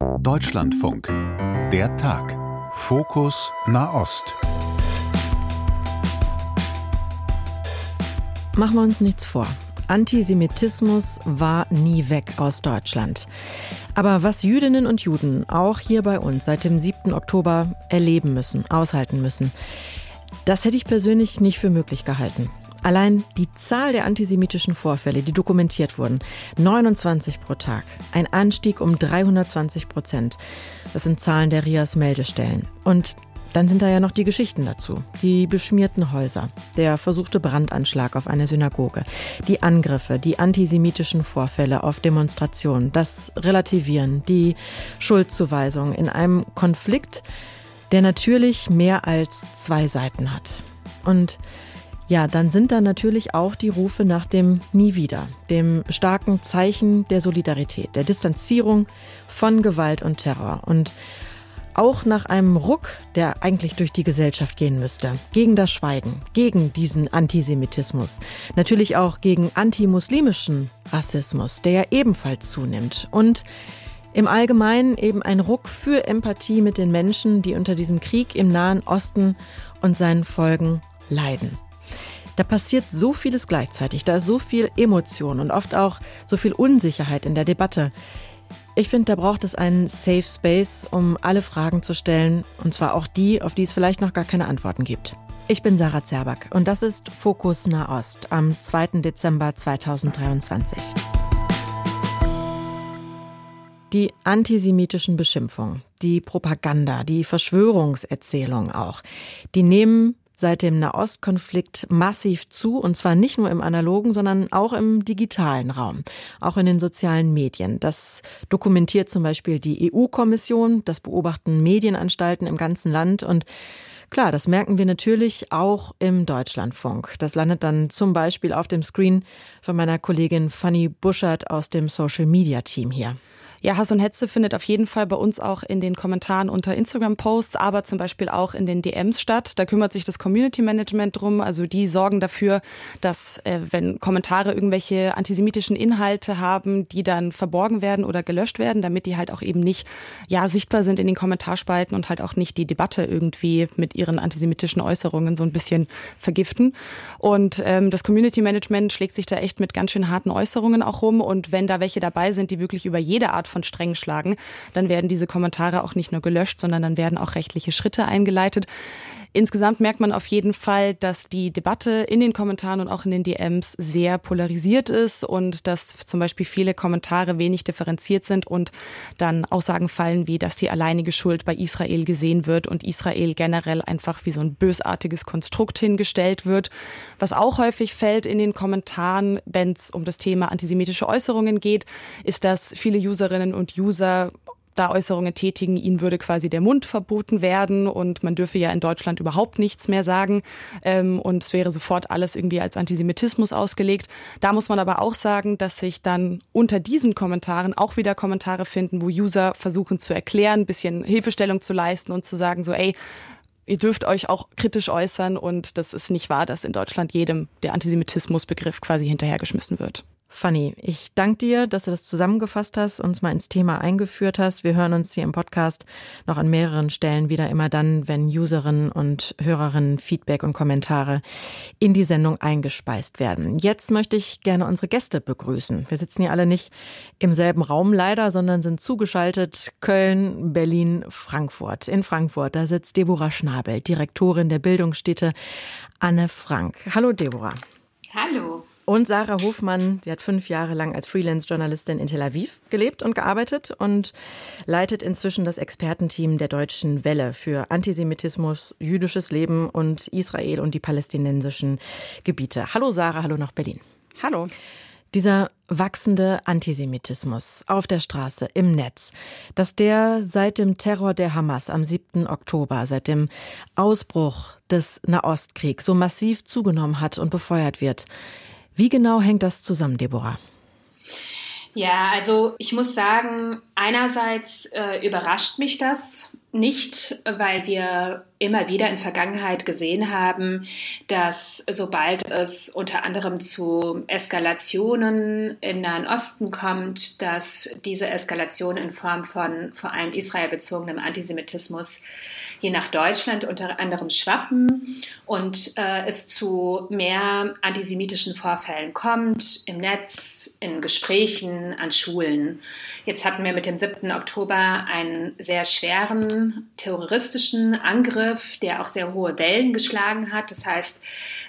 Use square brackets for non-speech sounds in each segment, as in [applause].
Deutschlandfunk. Der Tag. Fokus Nahost. Machen wir uns nichts vor. Antisemitismus war nie weg aus Deutschland. Aber was Jüdinnen und Juden auch hier bei uns seit dem 7. Oktober erleben müssen, aushalten müssen, das hätte ich persönlich nicht für möglich gehalten. Allein die Zahl der antisemitischen Vorfälle, die dokumentiert wurden, 29 pro Tag, ein Anstieg um 320 Prozent. Das sind Zahlen der RIAS Meldestellen. Und dann sind da ja noch die Geschichten dazu. Die beschmierten Häuser, der versuchte Brandanschlag auf eine Synagoge, die Angriffe, die antisemitischen Vorfälle auf Demonstrationen, das Relativieren, die Schuldzuweisung in einem Konflikt, der natürlich mehr als zwei Seiten hat. Und ja, dann sind da natürlich auch die Rufe nach dem Nie wieder, dem starken Zeichen der Solidarität, der Distanzierung von Gewalt und Terror. Und auch nach einem Ruck, der eigentlich durch die Gesellschaft gehen müsste. Gegen das Schweigen, gegen diesen Antisemitismus. Natürlich auch gegen antimuslimischen Rassismus, der ja ebenfalls zunimmt. Und im Allgemeinen eben ein Ruck für Empathie mit den Menschen, die unter diesem Krieg im Nahen Osten und seinen Folgen leiden. Da passiert so vieles gleichzeitig, da ist so viel Emotion und oft auch so viel Unsicherheit in der Debatte. Ich finde, da braucht es einen Safe Space, um alle Fragen zu stellen, und zwar auch die, auf die es vielleicht noch gar keine Antworten gibt. Ich bin Sarah Zerback und das ist Fokus Nahost am 2. Dezember 2023. Die antisemitischen Beschimpfungen, die Propaganda, die Verschwörungserzählungen auch, die nehmen seit dem Nahostkonflikt massiv zu, und zwar nicht nur im analogen, sondern auch im digitalen Raum, auch in den sozialen Medien. Das dokumentiert zum Beispiel die EU-Kommission, das beobachten Medienanstalten im ganzen Land und Klar, das merken wir natürlich auch im Deutschlandfunk. Das landet dann zum Beispiel auf dem Screen von meiner Kollegin Fanny Buschert aus dem Social Media Team hier. Ja, Hass und Hetze findet auf jeden Fall bei uns auch in den Kommentaren unter Instagram-Posts, aber zum Beispiel auch in den DMs statt. Da kümmert sich das Community Management drum. Also die sorgen dafür, dass äh, wenn Kommentare irgendwelche antisemitischen Inhalte haben, die dann verborgen werden oder gelöscht werden, damit die halt auch eben nicht ja sichtbar sind in den Kommentarspalten und halt auch nicht die Debatte irgendwie mit ihren antisemitischen Äußerungen so ein bisschen vergiften. Und ähm, das Community Management schlägt sich da echt mit ganz schön harten Äußerungen auch rum. Und wenn da welche dabei sind, die wirklich über jede Art von streng schlagen, dann werden diese Kommentare auch nicht nur gelöscht, sondern dann werden auch rechtliche Schritte eingeleitet. Insgesamt merkt man auf jeden Fall, dass die Debatte in den Kommentaren und auch in den DMs sehr polarisiert ist und dass zum Beispiel viele Kommentare wenig differenziert sind und dann Aussagen fallen wie, dass die alleinige Schuld bei Israel gesehen wird und Israel generell einfach wie so ein bösartiges Konstrukt hingestellt wird. Was auch häufig fällt in den Kommentaren, wenn es um das Thema antisemitische Äußerungen geht, ist, dass viele Userinnen und User da Äußerungen tätigen, ihnen würde quasi der Mund verboten werden und man dürfe ja in Deutschland überhaupt nichts mehr sagen ähm, und es wäre sofort alles irgendwie als Antisemitismus ausgelegt. Da muss man aber auch sagen, dass sich dann unter diesen Kommentaren auch wieder Kommentare finden, wo User versuchen zu erklären, bisschen Hilfestellung zu leisten und zu sagen so, ey, ihr dürft euch auch kritisch äußern und das ist nicht wahr, dass in Deutschland jedem der Antisemitismusbegriff quasi hinterhergeschmissen wird. Fanny, ich danke dir, dass du das zusammengefasst hast, uns mal ins Thema eingeführt hast. Wir hören uns hier im Podcast noch an mehreren Stellen wieder immer dann, wenn Userinnen und Hörerinnen Feedback und Kommentare in die Sendung eingespeist werden. Jetzt möchte ich gerne unsere Gäste begrüßen. Wir sitzen hier alle nicht im selben Raum leider, sondern sind zugeschaltet Köln, Berlin, Frankfurt. In Frankfurt, da sitzt Deborah Schnabel, Direktorin der Bildungsstätte Anne Frank. Hallo Deborah. Hallo. Und Sarah Hofmann, sie hat fünf Jahre lang als Freelance-Journalistin in Tel Aviv gelebt und gearbeitet und leitet inzwischen das Expertenteam der Deutschen Welle für Antisemitismus, jüdisches Leben und Israel und die palästinensischen Gebiete. Hallo Sarah, hallo nach Berlin. Hallo. Dieser wachsende Antisemitismus auf der Straße, im Netz, dass der seit dem Terror der Hamas am 7. Oktober, seit dem Ausbruch des Nahostkriegs so massiv zugenommen hat und befeuert wird. Wie genau hängt das zusammen, Deborah? Ja, also ich muss sagen, einerseits äh, überrascht mich das nicht, weil wir immer wieder in Vergangenheit gesehen haben, dass sobald es unter anderem zu Eskalationen im Nahen Osten kommt, dass diese Eskalation in Form von vor allem israelbezogenem Antisemitismus je nach Deutschland unter anderem schwappen und äh, es zu mehr antisemitischen Vorfällen kommt, im Netz, in Gesprächen, an Schulen. Jetzt hatten wir mit dem 7. Oktober einen sehr schweren terroristischen Angriff, der auch sehr hohe Wellen geschlagen hat. Das heißt,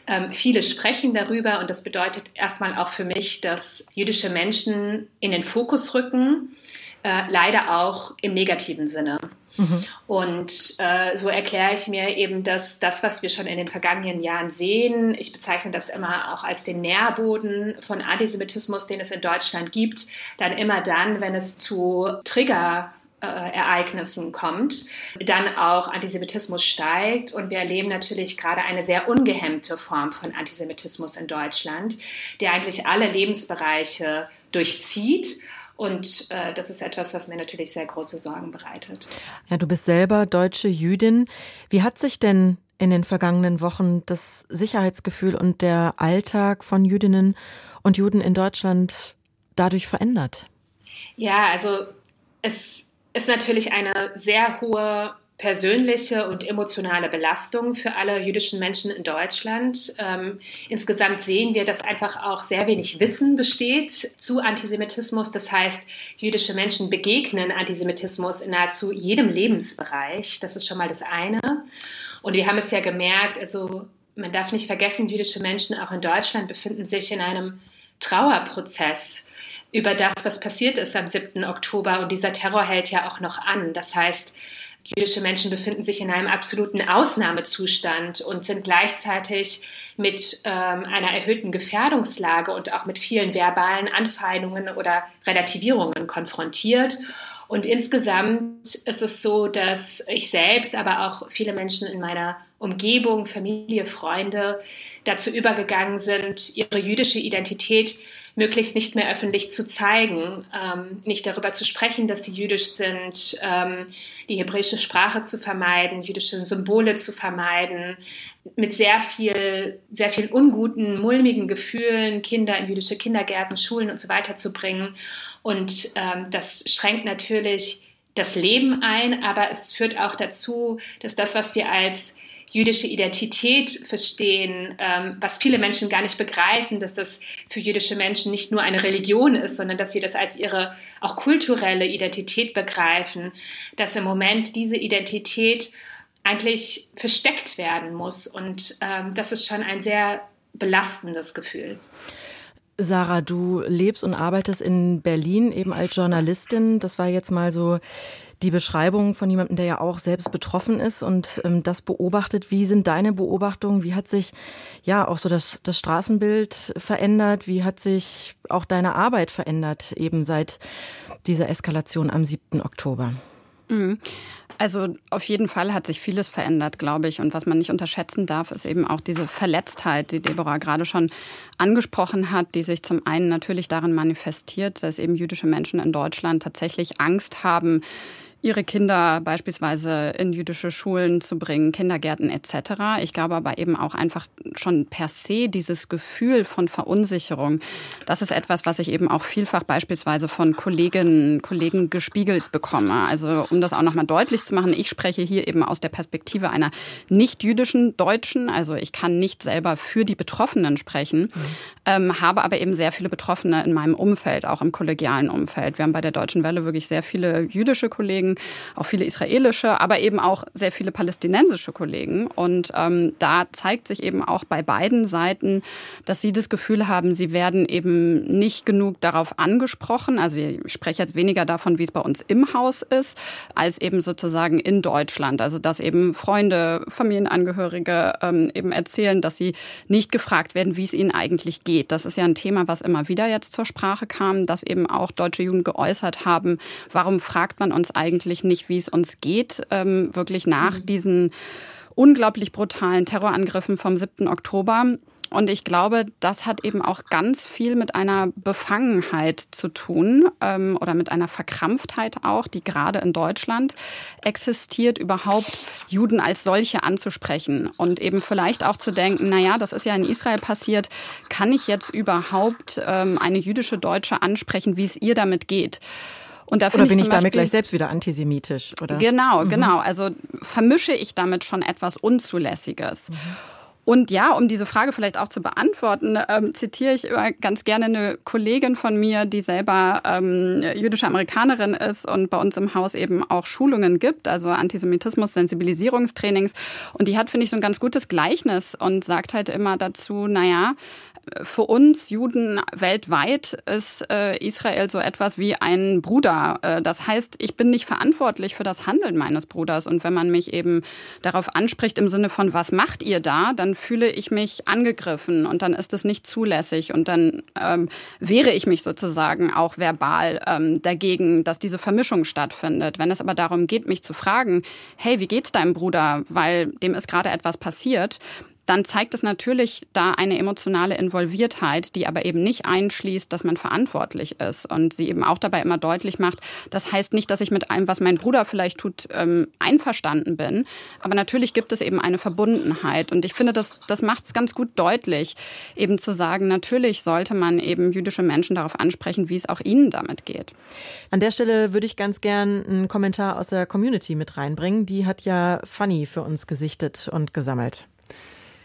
ähm, viele sprechen darüber und das bedeutet erstmal auch für mich, dass jüdische Menschen in den Fokus rücken, äh, leider auch im negativen Sinne. Mhm. Und äh, so erkläre ich mir eben, dass das, was wir schon in den vergangenen Jahren sehen, ich bezeichne das immer auch als den Nährboden von Antisemitismus, den es in Deutschland gibt, dann immer dann, wenn es zu Trigger Ereignissen kommt, dann auch Antisemitismus steigt. Und wir erleben natürlich gerade eine sehr ungehemmte Form von Antisemitismus in Deutschland, der eigentlich alle Lebensbereiche durchzieht und äh, das ist etwas, was mir natürlich sehr große Sorgen bereitet. Ja, du bist selber deutsche Jüdin. Wie hat sich denn in den vergangenen Wochen das Sicherheitsgefühl und der Alltag von Jüdinnen und Juden in Deutschland dadurch verändert? Ja, also es ist natürlich eine sehr hohe persönliche und emotionale Belastung für alle jüdischen Menschen in Deutschland. Ähm, insgesamt sehen wir, dass einfach auch sehr wenig Wissen besteht zu Antisemitismus. Das heißt, jüdische Menschen begegnen Antisemitismus in nahezu jedem Lebensbereich. Das ist schon mal das eine. Und wir haben es ja gemerkt, also man darf nicht vergessen, jüdische Menschen auch in Deutschland befinden sich in einem Trauerprozess über das, was passiert ist am 7. Oktober. Und dieser Terror hält ja auch noch an. Das heißt, Jüdische Menschen befinden sich in einem absoluten Ausnahmezustand und sind gleichzeitig mit ähm, einer erhöhten Gefährdungslage und auch mit vielen verbalen Anfeindungen oder Relativierungen konfrontiert. Und insgesamt ist es so, dass ich selbst, aber auch viele Menschen in meiner Umgebung, Familie, Freunde dazu übergegangen sind, ihre jüdische Identität möglichst nicht mehr öffentlich zu zeigen, ähm, nicht darüber zu sprechen, dass sie jüdisch sind, ähm, die hebräische Sprache zu vermeiden, jüdische Symbole zu vermeiden, mit sehr viel, sehr viel unguten, mulmigen Gefühlen Kinder in jüdische Kindergärten, Schulen und so weiter zu bringen. Und ähm, das schränkt natürlich das Leben ein, aber es führt auch dazu, dass das, was wir als jüdische Identität verstehen, ähm, was viele Menschen gar nicht begreifen, dass das für jüdische Menschen nicht nur eine Religion ist, sondern dass sie das als ihre auch kulturelle Identität begreifen, dass im Moment diese Identität eigentlich versteckt werden muss. Und ähm, das ist schon ein sehr belastendes Gefühl. Sarah, du lebst und arbeitest in Berlin eben als Journalistin. Das war jetzt mal so die Beschreibung von jemandem, der ja auch selbst betroffen ist und ähm, das beobachtet. Wie sind deine Beobachtungen? Wie hat sich ja auch so das, das Straßenbild verändert? Wie hat sich auch deine Arbeit verändert, eben seit dieser Eskalation am 7. Oktober? Mhm. Also auf jeden Fall hat sich vieles verändert, glaube ich. Und was man nicht unterschätzen darf, ist eben auch diese Verletztheit, die Deborah gerade schon angesprochen hat, die sich zum einen natürlich darin manifestiert, dass eben jüdische Menschen in Deutschland tatsächlich Angst haben, ihre Kinder beispielsweise in jüdische Schulen zu bringen, Kindergärten etc. Ich glaube aber eben auch einfach schon per se dieses Gefühl von Verunsicherung. Das ist etwas, was ich eben auch vielfach beispielsweise von Kolleginnen und Kollegen gespiegelt bekomme. Also um das auch nochmal deutlich zu machen, ich spreche hier eben aus der Perspektive einer nicht-jüdischen Deutschen. Also ich kann nicht selber für die Betroffenen sprechen, mhm. ähm, habe aber eben sehr viele Betroffene in meinem Umfeld, auch im kollegialen Umfeld. Wir haben bei der Deutschen Welle wirklich sehr viele jüdische Kollegen, Kollegen, auch viele israelische, aber eben auch sehr viele palästinensische Kollegen. Und ähm, da zeigt sich eben auch bei beiden Seiten, dass sie das Gefühl haben, sie werden eben nicht genug darauf angesprochen. Also ich spreche jetzt weniger davon, wie es bei uns im Haus ist, als eben sozusagen in Deutschland. Also dass eben Freunde, Familienangehörige ähm, eben erzählen, dass sie nicht gefragt werden, wie es ihnen eigentlich geht. Das ist ja ein Thema, was immer wieder jetzt zur Sprache kam, dass eben auch deutsche Jugend geäußert haben, warum fragt man uns eigentlich, eigentlich nicht, wie es uns geht, ähm, wirklich nach mhm. diesen unglaublich brutalen Terrorangriffen vom 7. Oktober. Und ich glaube, das hat eben auch ganz viel mit einer Befangenheit zu tun ähm, oder mit einer Verkrampftheit auch, die gerade in Deutschland existiert, überhaupt Juden als solche anzusprechen und eben vielleicht auch zu denken, na ja, das ist ja in Israel passiert, kann ich jetzt überhaupt ähm, eine jüdische Deutsche ansprechen, wie es ihr damit geht? Und da oder bin ich, ich damit gleich selbst wieder antisemitisch? Oder? Genau, mhm. genau. Also vermische ich damit schon etwas Unzulässiges. Mhm. Und ja, um diese Frage vielleicht auch zu beantworten, ähm, zitiere ich immer ganz gerne eine Kollegin von mir, die selber ähm, jüdische Amerikanerin ist und bei uns im Haus eben auch Schulungen gibt, also Antisemitismus, Sensibilisierungstrainings. Und die hat, finde ich, so ein ganz gutes Gleichnis und sagt halt immer dazu, naja, für uns Juden weltweit ist äh, Israel so etwas wie ein Bruder. Äh, das heißt, ich bin nicht verantwortlich für das Handeln meines Bruders. Und wenn man mich eben darauf anspricht im Sinne von, was macht ihr da, dann fühle ich mich angegriffen und dann ist es nicht zulässig. Und dann ähm, wehre ich mich sozusagen auch verbal ähm, dagegen, dass diese Vermischung stattfindet. Wenn es aber darum geht, mich zu fragen, hey, wie geht's deinem Bruder, weil dem ist gerade etwas passiert, dann zeigt es natürlich da eine emotionale Involviertheit, die aber eben nicht einschließt, dass man verantwortlich ist und sie eben auch dabei immer deutlich macht, das heißt nicht, dass ich mit allem, was mein Bruder vielleicht tut, ähm, einverstanden bin, aber natürlich gibt es eben eine Verbundenheit und ich finde, das, das macht es ganz gut deutlich, eben zu sagen, natürlich sollte man eben jüdische Menschen darauf ansprechen, wie es auch ihnen damit geht. An der Stelle würde ich ganz gern einen Kommentar aus der Community mit reinbringen. Die hat ja Fanny für uns gesichtet und gesammelt.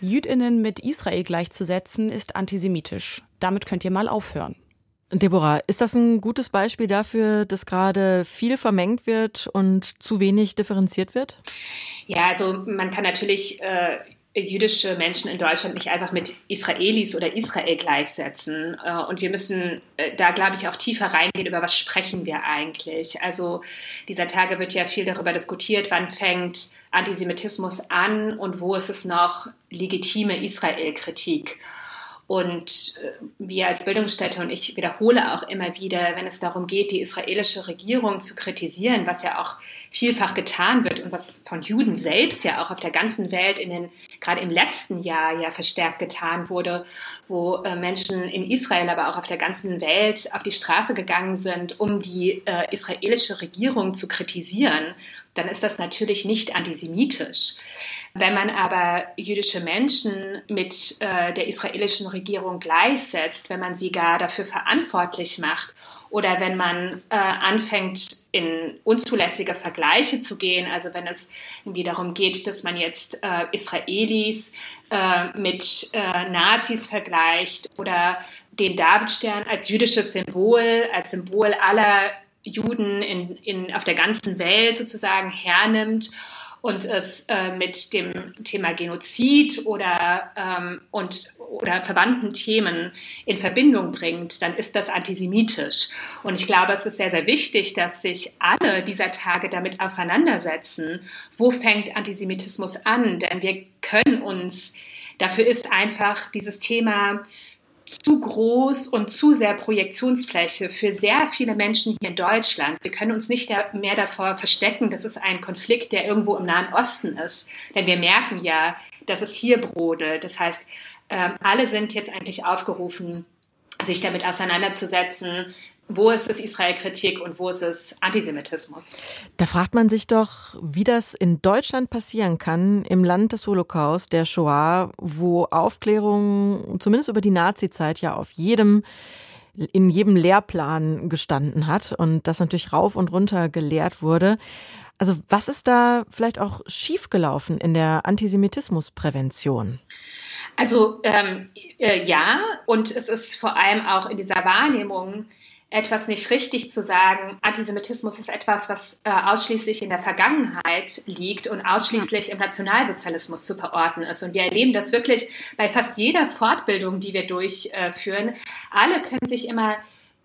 Jüdinnen mit Israel gleichzusetzen, ist antisemitisch. Damit könnt ihr mal aufhören. Deborah, ist das ein gutes Beispiel dafür, dass gerade viel vermengt wird und zu wenig differenziert wird? Ja, also man kann natürlich äh, jüdische Menschen in Deutschland nicht einfach mit Israelis oder Israel gleichsetzen. Äh, und wir müssen äh, da, glaube ich, auch tiefer reingehen, über was sprechen wir eigentlich. Also dieser Tage wird ja viel darüber diskutiert, wann fängt Antisemitismus an und wo ist es noch legitime Israel-Kritik. Und äh, wir als Bildungsstätte und ich wiederhole auch immer wieder, wenn es darum geht, die israelische Regierung zu kritisieren, was ja auch vielfach getan wird und was von Juden selbst ja auch auf der ganzen Welt in den, gerade im letzten Jahr ja verstärkt getan wurde, wo äh, Menschen in Israel, aber auch auf der ganzen Welt auf die Straße gegangen sind, um die äh, israelische Regierung zu kritisieren dann ist das natürlich nicht antisemitisch. Wenn man aber jüdische Menschen mit äh, der israelischen Regierung gleichsetzt, wenn man sie gar dafür verantwortlich macht oder wenn man äh, anfängt, in unzulässige Vergleiche zu gehen, also wenn es irgendwie darum geht, dass man jetzt äh, Israelis äh, mit äh, Nazis vergleicht oder den Davidstern als jüdisches Symbol, als Symbol aller Juden in, in, auf der ganzen Welt sozusagen hernimmt und es äh, mit dem Thema Genozid oder, ähm, und, oder verwandten Themen in Verbindung bringt, dann ist das antisemitisch. Und ich glaube, es ist sehr, sehr wichtig, dass sich alle dieser Tage damit auseinandersetzen, wo fängt Antisemitismus an, denn wir können uns, dafür ist einfach dieses Thema zu groß und zu sehr Projektionsfläche für sehr viele Menschen hier in Deutschland. Wir können uns nicht mehr davor verstecken, dass es ein Konflikt, der irgendwo im Nahen Osten ist. Denn wir merken ja, dass es hier brodelt. Das heißt, ähm, alle sind jetzt eigentlich aufgerufen, sich damit auseinanderzusetzen, wo ist es Israel-Kritik und wo ist es Antisemitismus? Da fragt man sich doch, wie das in Deutschland passieren kann, im Land des Holocaust, der Shoah, wo Aufklärung zumindest über die Nazi-Zeit ja auf jedem in jedem Lehrplan gestanden hat und das natürlich rauf und runter gelehrt wurde. Also was ist da vielleicht auch schiefgelaufen in der Antisemitismusprävention? Also ähm, äh, ja, und es ist vor allem auch in dieser Wahrnehmung etwas nicht richtig zu sagen, Antisemitismus ist etwas, was äh, ausschließlich in der Vergangenheit liegt und ausschließlich im Nationalsozialismus zu verorten ist. Und wir erleben das wirklich bei fast jeder Fortbildung, die wir durchführen. Alle können sich immer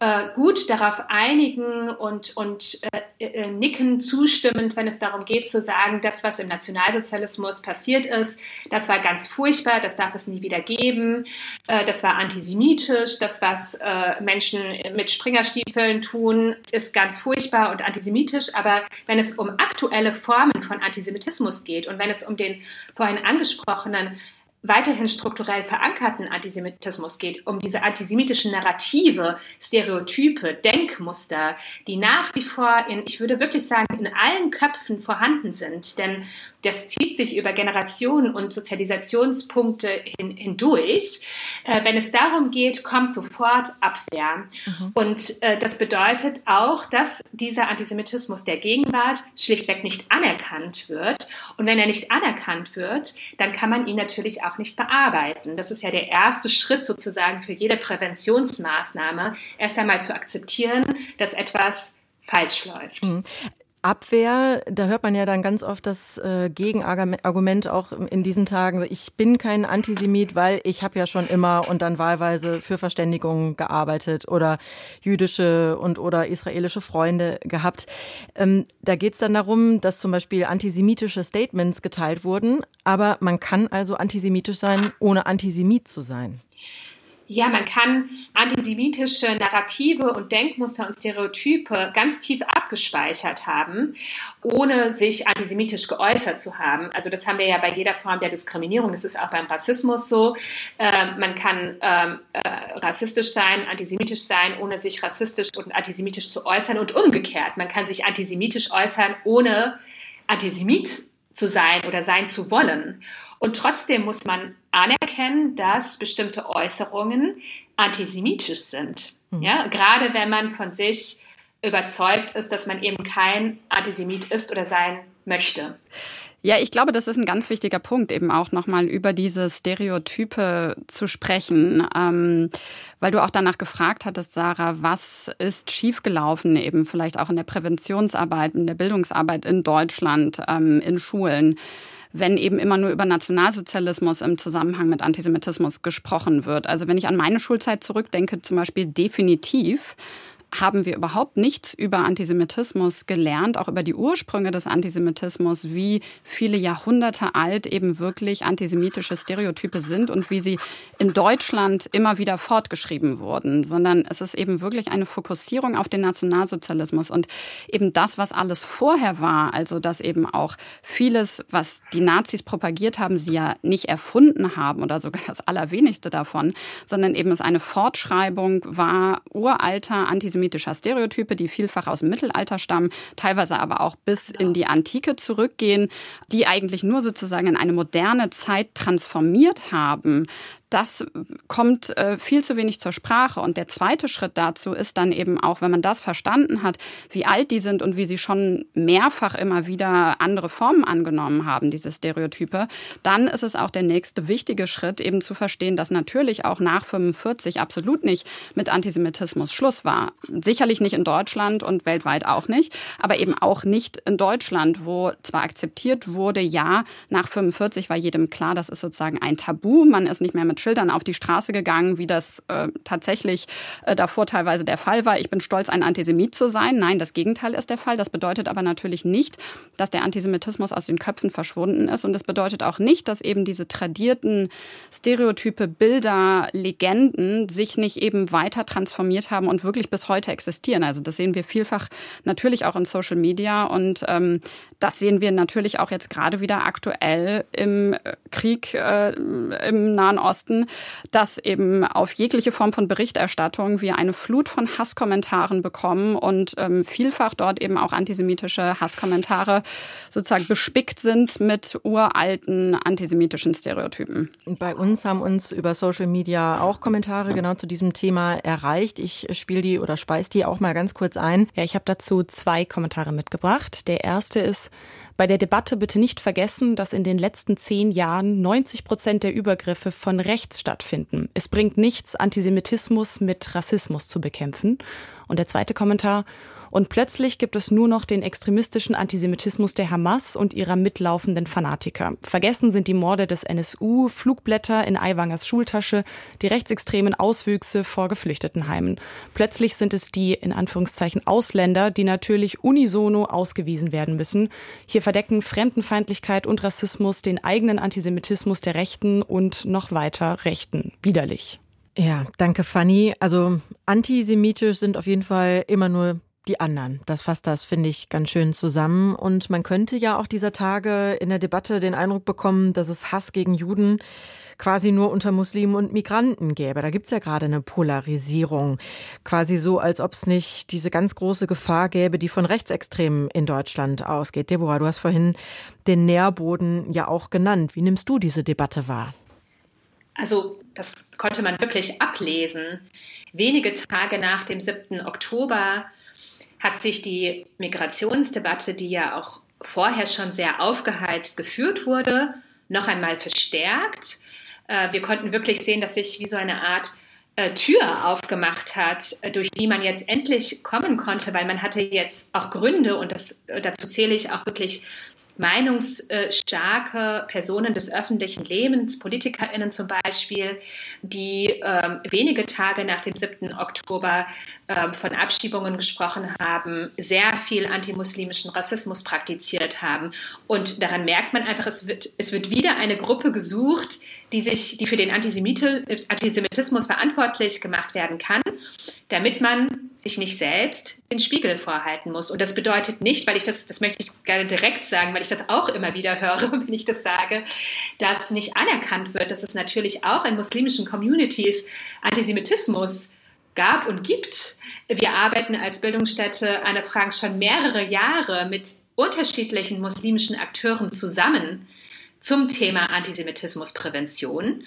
äh, gut darauf einigen und, und äh, äh, nicken zustimmend, wenn es darum geht zu sagen, das, was im Nationalsozialismus passiert ist, das war ganz furchtbar, das darf es nie wieder geben, äh, das war antisemitisch, das, was äh, Menschen mit Springerstiefeln tun, ist ganz furchtbar und antisemitisch, aber wenn es um aktuelle Formen von Antisemitismus geht und wenn es um den vorhin angesprochenen weiterhin strukturell verankerten Antisemitismus geht, um diese antisemitischen Narrative, Stereotype, Denkmuster, die nach wie vor in, ich würde wirklich sagen, in allen Köpfen vorhanden sind. Denn das zieht sich über Generationen und Sozialisationspunkte hin, hindurch. Äh, wenn es darum geht, kommt sofort Abwehr. Mhm. Und äh, das bedeutet auch, dass dieser Antisemitismus der Gegenwart schlichtweg nicht anerkannt wird. Und wenn er nicht anerkannt wird, dann kann man ihn natürlich auch nicht bearbeiten. Das ist ja der erste Schritt sozusagen für jede Präventionsmaßnahme, erst einmal zu akzeptieren, dass etwas falsch läuft. Abwehr, da hört man ja dann ganz oft das äh, Gegenargument auch in diesen Tagen, ich bin kein Antisemit, weil ich habe ja schon immer und dann wahlweise für Verständigung gearbeitet oder jüdische und oder israelische Freunde gehabt. Ähm, da geht es dann darum, dass zum Beispiel antisemitische Statements geteilt wurden, aber man kann also antisemitisch sein, ohne Antisemit zu sein. Ja, man kann antisemitische Narrative und Denkmuster und Stereotype ganz tief abgespeichert haben, ohne sich antisemitisch geäußert zu haben. Also das haben wir ja bei jeder Form der Diskriminierung. Das ist auch beim Rassismus so. Ähm, man kann ähm, äh, rassistisch sein, antisemitisch sein, ohne sich rassistisch und antisemitisch zu äußern und umgekehrt. Man kann sich antisemitisch äußern, ohne Antisemit zu sein oder sein zu wollen. Und trotzdem muss man anerkennen, dass bestimmte Äußerungen antisemitisch sind. Mhm. Ja, gerade wenn man von sich überzeugt ist, dass man eben kein Antisemit ist oder sein möchte. Ja, ich glaube, das ist ein ganz wichtiger Punkt, eben auch nochmal über diese Stereotype zu sprechen, ähm, weil du auch danach gefragt hattest, Sarah, was ist schiefgelaufen, eben vielleicht auch in der Präventionsarbeit, in der Bildungsarbeit in Deutschland, ähm, in Schulen wenn eben immer nur über Nationalsozialismus im Zusammenhang mit Antisemitismus gesprochen wird. Also wenn ich an meine Schulzeit zurückdenke, zum Beispiel definitiv haben wir überhaupt nichts über Antisemitismus gelernt, auch über die Ursprünge des Antisemitismus, wie viele Jahrhunderte alt eben wirklich antisemitische Stereotype sind und wie sie in Deutschland immer wieder fortgeschrieben wurden, sondern es ist eben wirklich eine Fokussierung auf den Nationalsozialismus. Und eben das, was alles vorher war, also dass eben auch vieles, was die Nazis propagiert haben, sie ja nicht erfunden haben oder sogar das allerwenigste davon, sondern eben es eine Fortschreibung war uralter Antisemitismus antisemitischer Stereotype, die vielfach aus dem Mittelalter stammen, teilweise aber auch bis in die Antike zurückgehen, die eigentlich nur sozusagen in eine moderne Zeit transformiert haben das kommt äh, viel zu wenig zur Sprache. Und der zweite Schritt dazu ist dann eben auch, wenn man das verstanden hat, wie alt die sind und wie sie schon mehrfach immer wieder andere Formen angenommen haben, diese Stereotype, dann ist es auch der nächste wichtige Schritt, eben zu verstehen, dass natürlich auch nach 45 absolut nicht mit Antisemitismus Schluss war. Sicherlich nicht in Deutschland und weltweit auch nicht, aber eben auch nicht in Deutschland, wo zwar akzeptiert wurde, ja, nach 45 war jedem klar, das ist sozusagen ein Tabu, man ist nicht mehr mit Schildern auf die Straße gegangen, wie das äh, tatsächlich äh, davor teilweise der Fall war. Ich bin stolz, ein Antisemit zu sein. Nein, das Gegenteil ist der Fall. Das bedeutet aber natürlich nicht, dass der Antisemitismus aus den Köpfen verschwunden ist. Und das bedeutet auch nicht, dass eben diese tradierten Stereotype, Bilder, Legenden sich nicht eben weiter transformiert haben und wirklich bis heute existieren. Also das sehen wir vielfach natürlich auch in Social Media und ähm, das sehen wir natürlich auch jetzt gerade wieder aktuell im Krieg äh, im Nahen Osten Westen, dass eben auf jegliche Form von Berichterstattung wir eine Flut von Hasskommentaren bekommen und ähm, vielfach dort eben auch antisemitische Hasskommentare sozusagen bespickt sind mit uralten antisemitischen Stereotypen. Bei uns haben uns über Social Media auch Kommentare genau zu diesem Thema erreicht. Ich spiele die oder speise die auch mal ganz kurz ein. Ja, ich habe dazu zwei Kommentare mitgebracht. Der erste ist, bei der Debatte bitte nicht vergessen, dass in den letzten zehn Jahren 90 Prozent der Übergriffe von rechts stattfinden. Es bringt nichts, Antisemitismus mit Rassismus zu bekämpfen. Und der zweite Kommentar, und plötzlich gibt es nur noch den extremistischen Antisemitismus der Hamas und ihrer mitlaufenden Fanatiker. Vergessen sind die Morde des NSU, Flugblätter in Aiwangers Schultasche, die rechtsextremen Auswüchse vor Geflüchtetenheimen. Plötzlich sind es die, in Anführungszeichen, Ausländer, die natürlich unisono ausgewiesen werden müssen. Hier verdecken Fremdenfeindlichkeit und Rassismus den eigenen Antisemitismus der Rechten und noch weiter Rechten. Widerlich. Ja, danke Fanny. Also antisemitisch sind auf jeden Fall immer nur die anderen. Das fasst das, finde ich, ganz schön zusammen. Und man könnte ja auch dieser Tage in der Debatte den Eindruck bekommen, dass es Hass gegen Juden quasi nur unter Muslimen und Migranten gäbe. Da gibt's ja gerade eine Polarisierung. Quasi so, als ob es nicht diese ganz große Gefahr gäbe, die von Rechtsextremen in Deutschland ausgeht. Deborah, du hast vorhin den Nährboden ja auch genannt. Wie nimmst du diese Debatte wahr? Also das konnte man wirklich ablesen. Wenige Tage nach dem 7. Oktober hat sich die Migrationsdebatte, die ja auch vorher schon sehr aufgeheizt geführt wurde, noch einmal verstärkt. Äh, wir konnten wirklich sehen, dass sich wie so eine Art äh, Tür aufgemacht hat, äh, durch die man jetzt endlich kommen konnte, weil man hatte jetzt auch Gründe und das, dazu zähle ich auch wirklich meinungsstarke Personen des öffentlichen Lebens, PolitikerInnen zum Beispiel, die ähm, wenige Tage nach dem 7. Oktober ähm, von Abschiebungen gesprochen haben, sehr viel antimuslimischen Rassismus praktiziert haben. Und daran merkt man einfach, es wird, es wird wieder eine Gruppe gesucht, die sich, die für den Antisemitismus verantwortlich gemacht werden kann, damit man sich nicht selbst den Spiegel vorhalten muss. Und das bedeutet nicht, weil ich das, das möchte ich gerne direkt sagen, weil ich das auch immer wieder höre, [laughs] wenn ich das sage, dass nicht anerkannt wird, dass es natürlich auch in muslimischen Communities Antisemitismus gab und gibt. Wir arbeiten als Bildungsstätte Anne Frank schon mehrere Jahre mit unterschiedlichen muslimischen Akteuren zusammen zum Thema Antisemitismusprävention,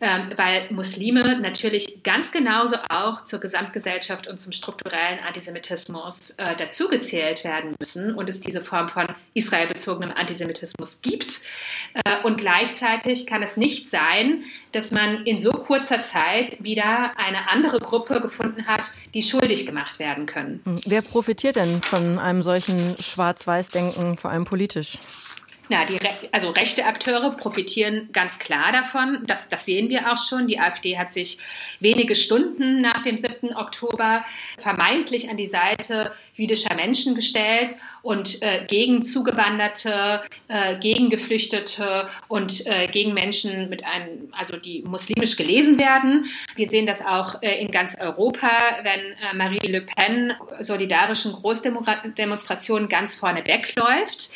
ähm, weil Muslime natürlich ganz genauso auch zur Gesamtgesellschaft und zum strukturellen Antisemitismus äh, dazugezählt werden müssen und es diese Form von israelbezogenem Antisemitismus gibt. Äh, und gleichzeitig kann es nicht sein, dass man in so kurzer Zeit wieder eine andere Gruppe gefunden hat, die schuldig gemacht werden können. Wer profitiert denn von einem solchen Schwarz-Weiß-Denken, vor allem politisch? Na, die Re also rechte Akteure profitieren ganz klar davon. Das, das sehen wir auch schon. Die AfD hat sich wenige Stunden nach dem 7. Oktober vermeintlich an die Seite jüdischer Menschen gestellt und äh, gegen Zugewanderte, äh, gegen Geflüchtete und äh, gegen Menschen mit einem, also die muslimisch gelesen werden. Wir sehen das auch äh, in ganz Europa, wenn äh, Marie Le Pen solidarischen Großdemonstrationen ganz vorne wegläuft.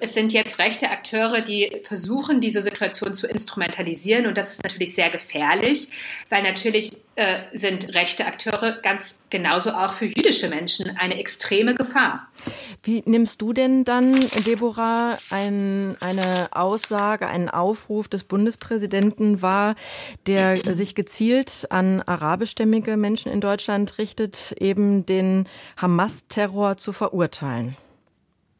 Es sind jetzt rechte Akteure, die versuchen, diese Situation zu instrumentalisieren und das ist natürlich sehr gefährlich, weil natürlich äh, sind rechte Akteure ganz genauso auch für jüdische Menschen eine extreme Gefahr. Wie nimmst du denn dann, Deborah, ein, eine Aussage, einen Aufruf des Bundespräsidenten wahr, der sich gezielt an arabischstämmige Menschen in Deutschland richtet, eben den Hamas-Terror zu verurteilen?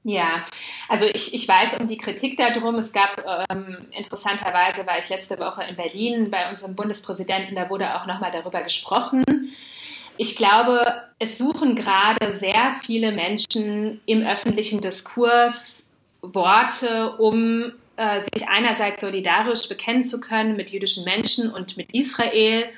Ja, also ich, ich weiß um die Kritik darum. Es gab ähm, interessanterweise, war ich letzte Woche in Berlin bei unserem Bundespräsidenten, da wurde auch nochmal darüber gesprochen. Ich glaube, es suchen gerade sehr viele Menschen im öffentlichen Diskurs Worte, um äh, sich einerseits solidarisch bekennen zu können mit jüdischen Menschen und mit Israel,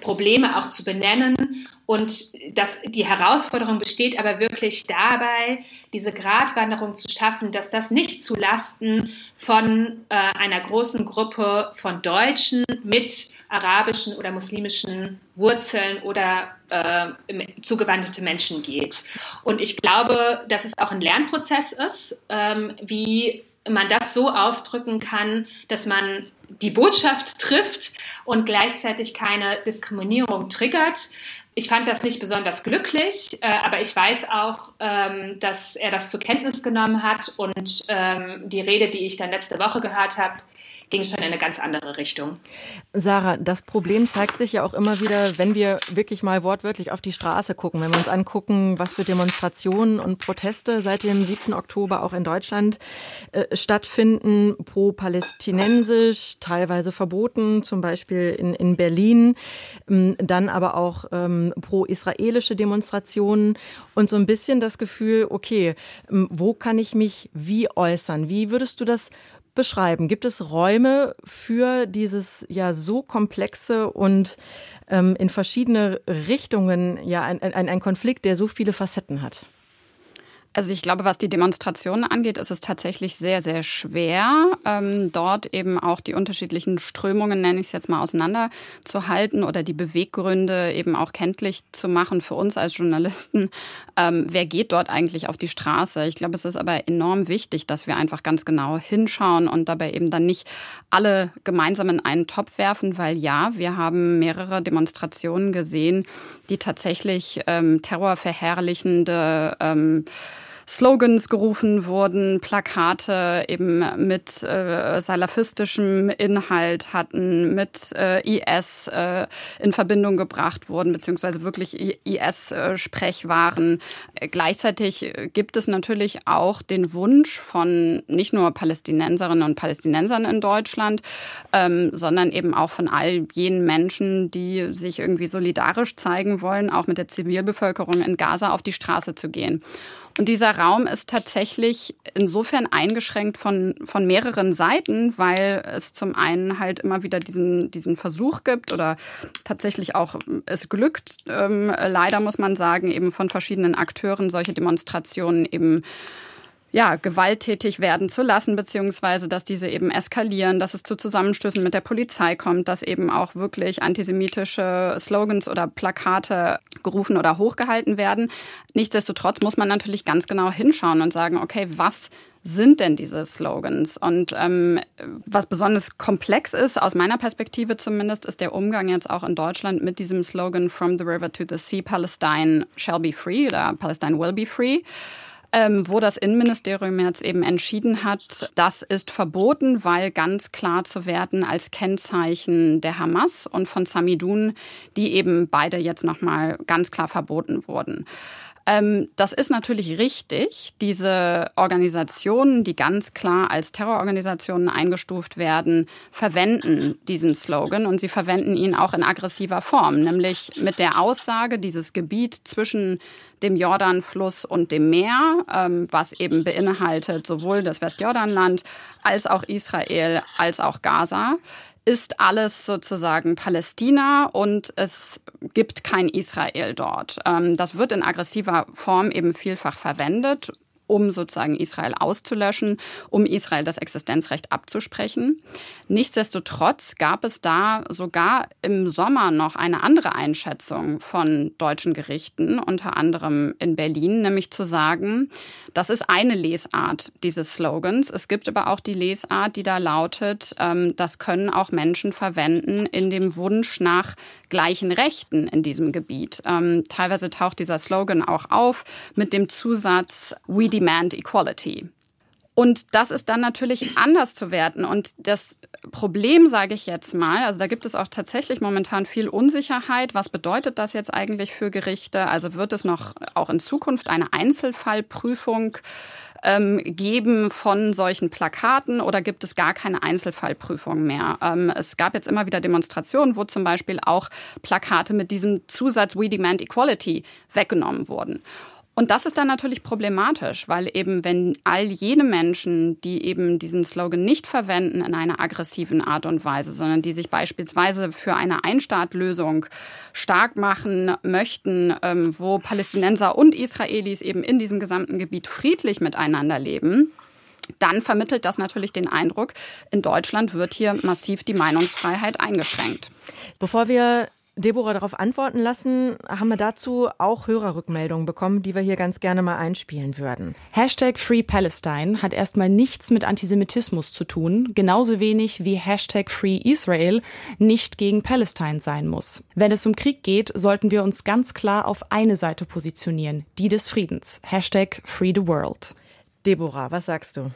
Probleme auch zu benennen und das, die Herausforderung besteht aber wirklich dabei, diese Gratwanderung zu schaffen, dass das nicht zu Lasten von äh, einer großen Gruppe von Deutschen mit arabischen oder muslimischen Wurzeln oder äh, zugewandte Menschen geht. Und ich glaube, dass es auch ein Lernprozess ist, ähm, wie man das so ausdrücken kann, dass man die Botschaft trifft und gleichzeitig keine Diskriminierung triggert. Ich fand das nicht besonders glücklich, äh, aber ich weiß auch, ähm, dass er das zur Kenntnis genommen hat und ähm, die Rede, die ich dann letzte Woche gehört habe, ging schon in eine ganz andere Richtung. Sarah, das Problem zeigt sich ja auch immer wieder, wenn wir wirklich mal wortwörtlich auf die Straße gucken, wenn wir uns angucken, was für Demonstrationen und Proteste seit dem 7. Oktober auch in Deutschland äh, stattfinden, pro-palästinensisch, teilweise verboten, zum Beispiel in, in Berlin, ähm, dann aber auch ähm, pro-israelische Demonstrationen und so ein bisschen das Gefühl, okay, ähm, wo kann ich mich wie äußern? Wie würdest du das beschreiben? Gibt es Räume für dieses ja so komplexe und ähm, in verschiedene Richtungen, ja, ein, ein, ein Konflikt, der so viele Facetten hat? Also ich glaube, was die Demonstrationen angeht, ist es tatsächlich sehr, sehr schwer, ähm, dort eben auch die unterschiedlichen Strömungen, nenne ich es jetzt mal, auseinanderzuhalten oder die Beweggründe eben auch kenntlich zu machen für uns als Journalisten. Ähm, wer geht dort eigentlich auf die Straße? Ich glaube, es ist aber enorm wichtig, dass wir einfach ganz genau hinschauen und dabei eben dann nicht alle gemeinsam in einen Topf werfen, weil ja, wir haben mehrere Demonstrationen gesehen, die tatsächlich ähm, terrorverherrlichende ähm, Slogans gerufen wurden, Plakate eben mit äh, salafistischem Inhalt hatten, mit äh, IS äh, in Verbindung gebracht wurden, beziehungsweise wirklich IS-Sprech waren. Gleichzeitig gibt es natürlich auch den Wunsch von nicht nur Palästinenserinnen und Palästinensern in Deutschland, ähm, sondern eben auch von all jenen Menschen, die sich irgendwie solidarisch zeigen wollen, auch mit der Zivilbevölkerung in Gaza auf die Straße zu gehen. Und dieser Raum ist tatsächlich insofern eingeschränkt von, von mehreren Seiten, weil es zum einen halt immer wieder diesen, diesen Versuch gibt oder tatsächlich auch es glückt, ähm, leider muss man sagen, eben von verschiedenen Akteuren solche Demonstrationen eben ja, gewalttätig werden zu lassen, beziehungsweise dass diese eben eskalieren, dass es zu Zusammenstößen mit der Polizei kommt, dass eben auch wirklich antisemitische Slogans oder Plakate gerufen oder hochgehalten werden. Nichtsdestotrotz muss man natürlich ganz genau hinschauen und sagen, okay, was sind denn diese Slogans? Und ähm, was besonders komplex ist, aus meiner Perspektive zumindest, ist der Umgang jetzt auch in Deutschland mit diesem Slogan From the River to the Sea, Palestine shall be free oder Palestine will be free ähm, wo das Innenministerium jetzt eben entschieden hat, das ist verboten, weil ganz klar zu werden als Kennzeichen der Hamas und von Samidun, die eben beide jetzt nochmal ganz klar verboten wurden. Ähm, das ist natürlich richtig. Diese Organisationen, die ganz klar als Terrororganisationen eingestuft werden, verwenden diesen Slogan und sie verwenden ihn auch in aggressiver Form, nämlich mit der Aussage, dieses Gebiet zwischen dem Jordanfluss und dem Meer, ähm, was eben beinhaltet sowohl das Westjordanland als auch Israel als auch Gaza ist alles sozusagen Palästina und es gibt kein Israel dort. Ähm, das wird in aggressiver Form eben vielfach verwendet um sozusagen Israel auszulöschen, um Israel das Existenzrecht abzusprechen. Nichtsdestotrotz gab es da sogar im Sommer noch eine andere Einschätzung von deutschen Gerichten, unter anderem in Berlin, nämlich zu sagen, das ist eine Lesart dieses Slogans. Es gibt aber auch die Lesart, die da lautet, ähm, das können auch Menschen verwenden in dem Wunsch nach gleichen Rechten in diesem Gebiet. Ähm, teilweise taucht dieser Slogan auch auf mit dem Zusatz We equality. Und das ist dann natürlich anders zu werten. Und das Problem, sage ich jetzt mal, also da gibt es auch tatsächlich momentan viel Unsicherheit. Was bedeutet das jetzt eigentlich für Gerichte? Also wird es noch auch in Zukunft eine Einzelfallprüfung ähm, geben von solchen Plakaten oder gibt es gar keine Einzelfallprüfung mehr? Ähm, es gab jetzt immer wieder Demonstrationen, wo zum Beispiel auch Plakate mit diesem Zusatz We Demand Equality weggenommen wurden. Und das ist dann natürlich problematisch, weil eben wenn all jene Menschen, die eben diesen Slogan nicht verwenden in einer aggressiven Art und Weise, sondern die sich beispielsweise für eine Einstaatlösung stark machen möchten, ähm, wo Palästinenser und Israelis eben in diesem gesamten Gebiet friedlich miteinander leben, dann vermittelt das natürlich den Eindruck, in Deutschland wird hier massiv die Meinungsfreiheit eingeschränkt. Bevor wir Deborah darauf antworten lassen, haben wir dazu auch Hörerrückmeldungen bekommen, die wir hier ganz gerne mal einspielen würden. Hashtag Free Palestine hat erstmal nichts mit Antisemitismus zu tun, genauso wenig wie Hashtag Free Israel nicht gegen Palestine sein muss. Wenn es um Krieg geht, sollten wir uns ganz klar auf eine Seite positionieren, die des Friedens. Hashtag Free the World. Deborah, was sagst du?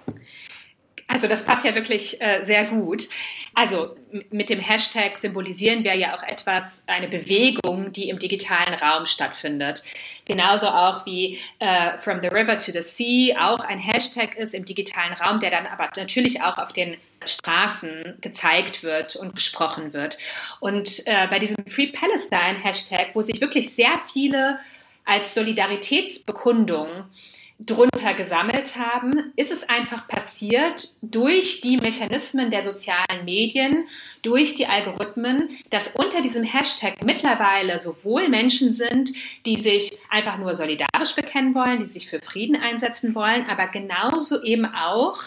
Also das passt ja wirklich äh, sehr gut. Also mit dem Hashtag symbolisieren wir ja auch etwas, eine Bewegung, die im digitalen Raum stattfindet. Genauso auch wie äh, From the River to the Sea auch ein Hashtag ist im digitalen Raum, der dann aber natürlich auch auf den Straßen gezeigt wird und gesprochen wird. Und äh, bei diesem Free Palestine Hashtag, wo sich wirklich sehr viele als Solidaritätsbekundung drunter gesammelt haben, ist es einfach passiert durch die Mechanismen der sozialen Medien, durch die Algorithmen, dass unter diesem Hashtag mittlerweile sowohl Menschen sind, die sich einfach nur solidarisch bekennen wollen, die sich für Frieden einsetzen wollen, aber genauso eben auch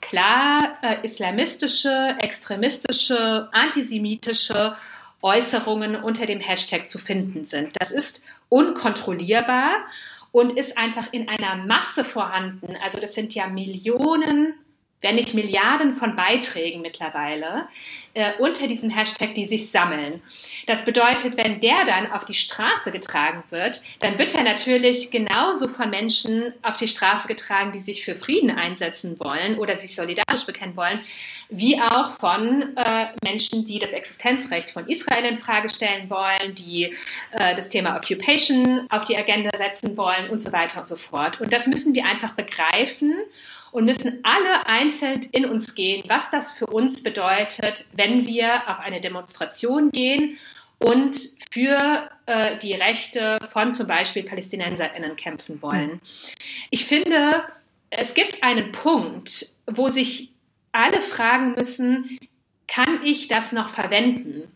klar äh, islamistische, extremistische, antisemitische Äußerungen unter dem Hashtag zu finden sind. Das ist unkontrollierbar und ist einfach in einer Masse vorhanden. Also das sind ja Millionen wenn nicht Milliarden von Beiträgen mittlerweile äh, unter diesem Hashtag, die sich sammeln. Das bedeutet, wenn der dann auf die Straße getragen wird, dann wird er natürlich genauso von Menschen auf die Straße getragen, die sich für Frieden einsetzen wollen oder sich solidarisch bekennen wollen, wie auch von äh, Menschen, die das Existenzrecht von Israel in Frage stellen wollen, die äh, das Thema Occupation auf die Agenda setzen wollen und so weiter und so fort. Und das müssen wir einfach begreifen und müssen alle einzeln in uns gehen, was das für uns bedeutet, wenn wir auf eine Demonstration gehen und für äh, die Rechte von zum Beispiel PalästinenserInnen kämpfen wollen. Ich finde, es gibt einen Punkt, wo sich alle fragen müssen, kann ich das noch verwenden?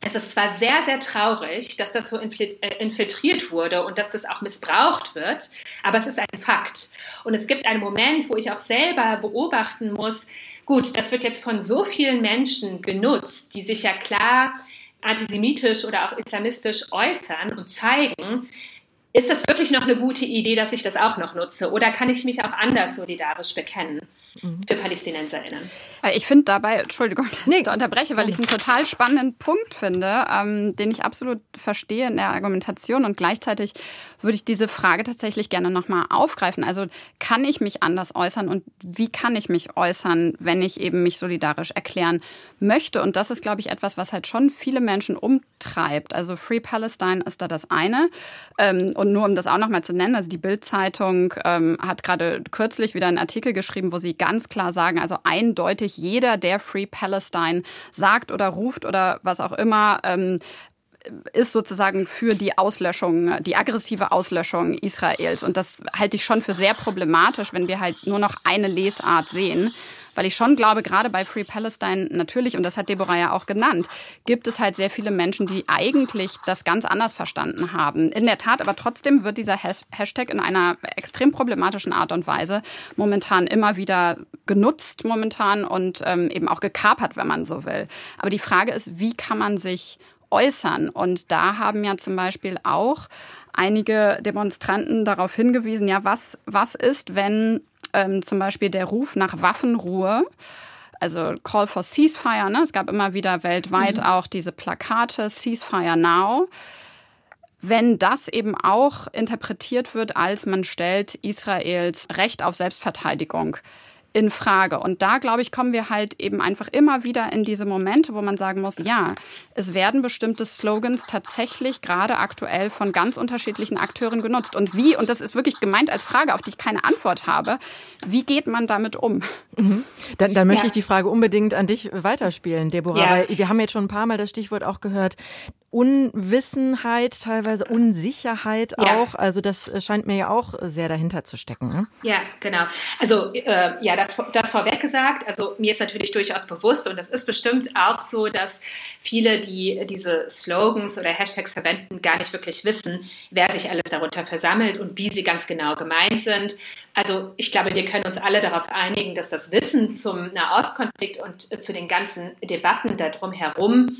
Es ist zwar sehr, sehr traurig, dass das so äh, infiltriert wurde und dass das auch missbraucht wird, aber es ist ein Fakt. Und es gibt einen Moment, wo ich auch selber beobachten muss, gut, das wird jetzt von so vielen Menschen genutzt, die sich ja klar antisemitisch oder auch islamistisch äußern und zeigen, ist das wirklich noch eine gute Idee, dass ich das auch noch nutze? Oder kann ich mich auch anders solidarisch bekennen? Mhm. für PalästinenserInnen. Äh, ich finde dabei, Entschuldigung, [laughs] dass nee. ich da unterbreche, weil ich es einen total spannenden Punkt finde, ähm, den ich absolut verstehe in der Argumentation und gleichzeitig würde ich diese Frage tatsächlich gerne nochmal aufgreifen. Also kann ich mich anders äußern und wie kann ich mich äußern, wenn ich eben mich solidarisch erklären möchte? Und das ist, glaube ich, etwas, was halt schon viele Menschen umtreibt. Also Free Palestine ist da das eine. Ähm, und nur um das auch nochmal zu nennen, also die Bild-Zeitung ähm, hat gerade kürzlich wieder einen Artikel geschrieben, wo sie ganz klar sagen, also eindeutig jeder, der Free Palestine sagt oder ruft oder was auch immer, ähm, ist sozusagen für die Auslöschung, die aggressive Auslöschung Israels. Und das halte ich schon für sehr problematisch, wenn wir halt nur noch eine Lesart sehen weil ich schon glaube, gerade bei Free Palestine natürlich, und das hat Deborah ja auch genannt, gibt es halt sehr viele Menschen, die eigentlich das ganz anders verstanden haben. In der Tat, aber trotzdem wird dieser Hashtag in einer extrem problematischen Art und Weise momentan immer wieder genutzt momentan und ähm, eben auch gekapert, wenn man so will. Aber die Frage ist, wie kann man sich äußern? Und da haben ja zum Beispiel auch einige Demonstranten darauf hingewiesen, ja, was, was ist, wenn ähm, zum Beispiel der Ruf nach Waffenruhe, also Call for Ceasefire, ne? es gab immer wieder weltweit mhm. auch diese Plakate Ceasefire Now. Wenn das eben auch interpretiert wird, als man stellt Israels Recht auf Selbstverteidigung in Frage. Und da, glaube ich, kommen wir halt eben einfach immer wieder in diese Momente, wo man sagen muss, ja, es werden bestimmte Slogans tatsächlich gerade aktuell von ganz unterschiedlichen Akteuren genutzt. Und wie, und das ist wirklich gemeint als Frage, auf die ich keine Antwort habe, wie geht man damit um? Mhm. Dann, dann möchte ja. ich die Frage unbedingt an dich weiterspielen, Deborah, ja. weil wir haben jetzt schon ein paar Mal das Stichwort auch gehört, Unwissenheit, teilweise Unsicherheit ja. auch. Also das scheint mir ja auch sehr dahinter zu stecken. Ne? Ja, genau. Also äh, ja, das, das vorweg gesagt. Also mir ist natürlich durchaus bewusst und das ist bestimmt auch so, dass viele, die diese Slogans oder Hashtags verwenden, gar nicht wirklich wissen, wer sich alles darunter versammelt und wie sie ganz genau gemeint sind. Also ich glaube, wir können uns alle darauf einigen, dass das Wissen zum Nahostkonflikt und zu den ganzen Debatten darum herum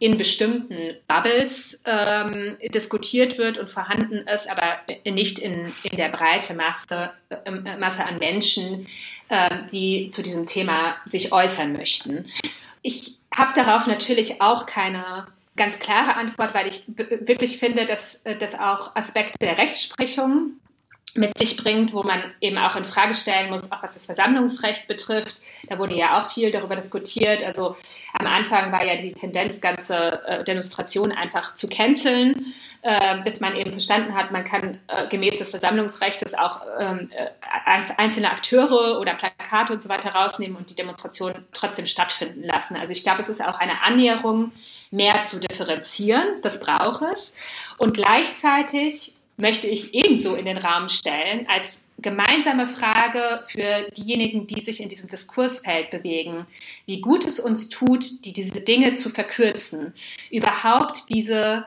in bestimmten Bubbles ähm, diskutiert wird und vorhanden ist, aber nicht in, in der breite Masse, äh, Masse an Menschen, äh, die zu diesem Thema sich äußern möchten. Ich habe darauf natürlich auch keine ganz klare Antwort, weil ich wirklich finde, dass das auch Aspekte der Rechtsprechung mit sich bringt, wo man eben auch in Frage stellen muss, auch was das Versammlungsrecht betrifft. Da wurde ja auch viel darüber diskutiert. Also am Anfang war ja die Tendenz, ganze äh, Demonstrationen einfach zu canceln, äh, bis man eben verstanden hat, man kann äh, gemäß des Versammlungsrechts auch ähm, äh, einzelne Akteure oder Plakate und so weiter rausnehmen und die Demonstration trotzdem stattfinden lassen. Also ich glaube, es ist auch eine Annäherung, mehr zu differenzieren. Das braucht es. Und gleichzeitig möchte ich ebenso in den Raum stellen als gemeinsame Frage für diejenigen, die sich in diesem Diskursfeld bewegen, wie gut es uns tut, die, diese Dinge zu verkürzen, überhaupt diese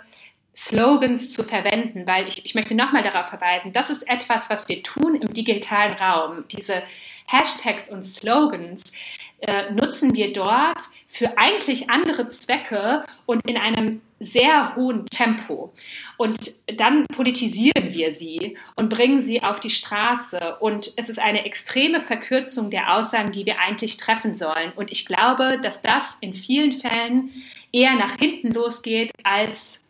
Slogans zu verwenden, weil ich, ich möchte nochmal darauf verweisen, das ist etwas, was wir tun im digitalen Raum. Diese Hashtags und Slogans äh, nutzen wir dort für eigentlich andere Zwecke und in einem sehr hohen Tempo. Und dann politisieren wir sie und bringen sie auf die Straße. Und es ist eine extreme Verkürzung der Aussagen, die wir eigentlich treffen sollen. Und ich glaube, dass das in vielen Fällen eher nach hinten losgeht, als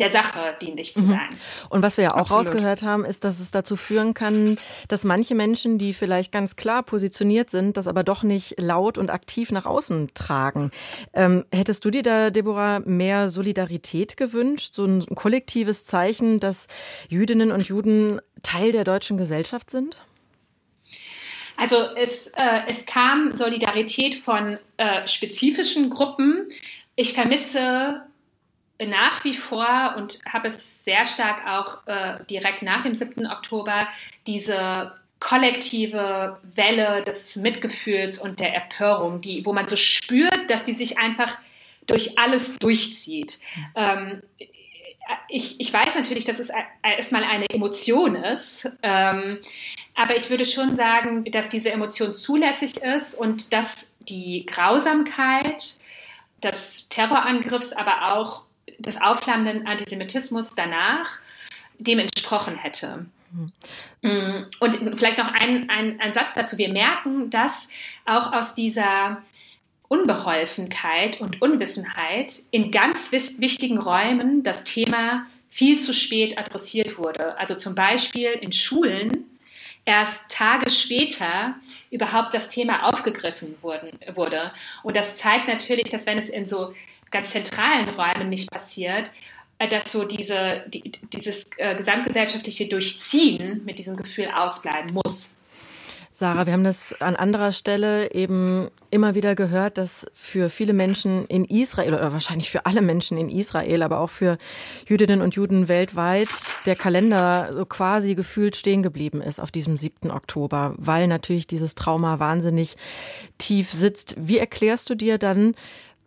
der Sache dienlich zu mhm. sein. Und was wir ja auch Absolut. rausgehört haben, ist, dass es dazu führen kann, dass manche Menschen, die vielleicht ganz klar positioniert sind, das aber doch nicht laut und aktiv nach außen tragen. Ähm, hättest du dir da, Deborah, mehr Solidarität gewünscht, so ein kollektives Zeichen, dass Jüdinnen und Juden Teil der deutschen Gesellschaft sind? Also es, äh, es kam Solidarität von äh, spezifischen Gruppen. Ich vermisse nach wie vor und habe es sehr stark auch äh, direkt nach dem 7. Oktober diese kollektive Welle des Mitgefühls und der Empörung, die, wo man so spürt, dass die sich einfach durch alles durchzieht. Ähm, ich, ich, weiß natürlich, dass es erstmal eine Emotion ist, ähm, aber ich würde schon sagen, dass diese Emotion zulässig ist und dass die Grausamkeit des Terrorangriffs, aber auch des aufflammenden Antisemitismus danach dem entsprochen hätte. Mhm. Und vielleicht noch ein, ein, ein Satz dazu. Wir merken, dass auch aus dieser Unbeholfenkeit und Unwissenheit in ganz wichtigen Räumen das Thema viel zu spät adressiert wurde. Also zum Beispiel in Schulen erst Tage später überhaupt das Thema aufgegriffen wurden, wurde. Und das zeigt natürlich, dass wenn es in so ganz zentralen Räumen nicht passiert, äh, dass so diese, die, dieses äh, gesamtgesellschaftliche Durchziehen mit diesem Gefühl ausbleiben muss. Sarah, wir haben das an anderer Stelle eben immer wieder gehört, dass für viele Menschen in Israel oder wahrscheinlich für alle Menschen in Israel, aber auch für Jüdinnen und Juden weltweit der Kalender so quasi gefühlt stehen geblieben ist auf diesem 7. Oktober, weil natürlich dieses Trauma wahnsinnig tief sitzt. Wie erklärst du dir dann,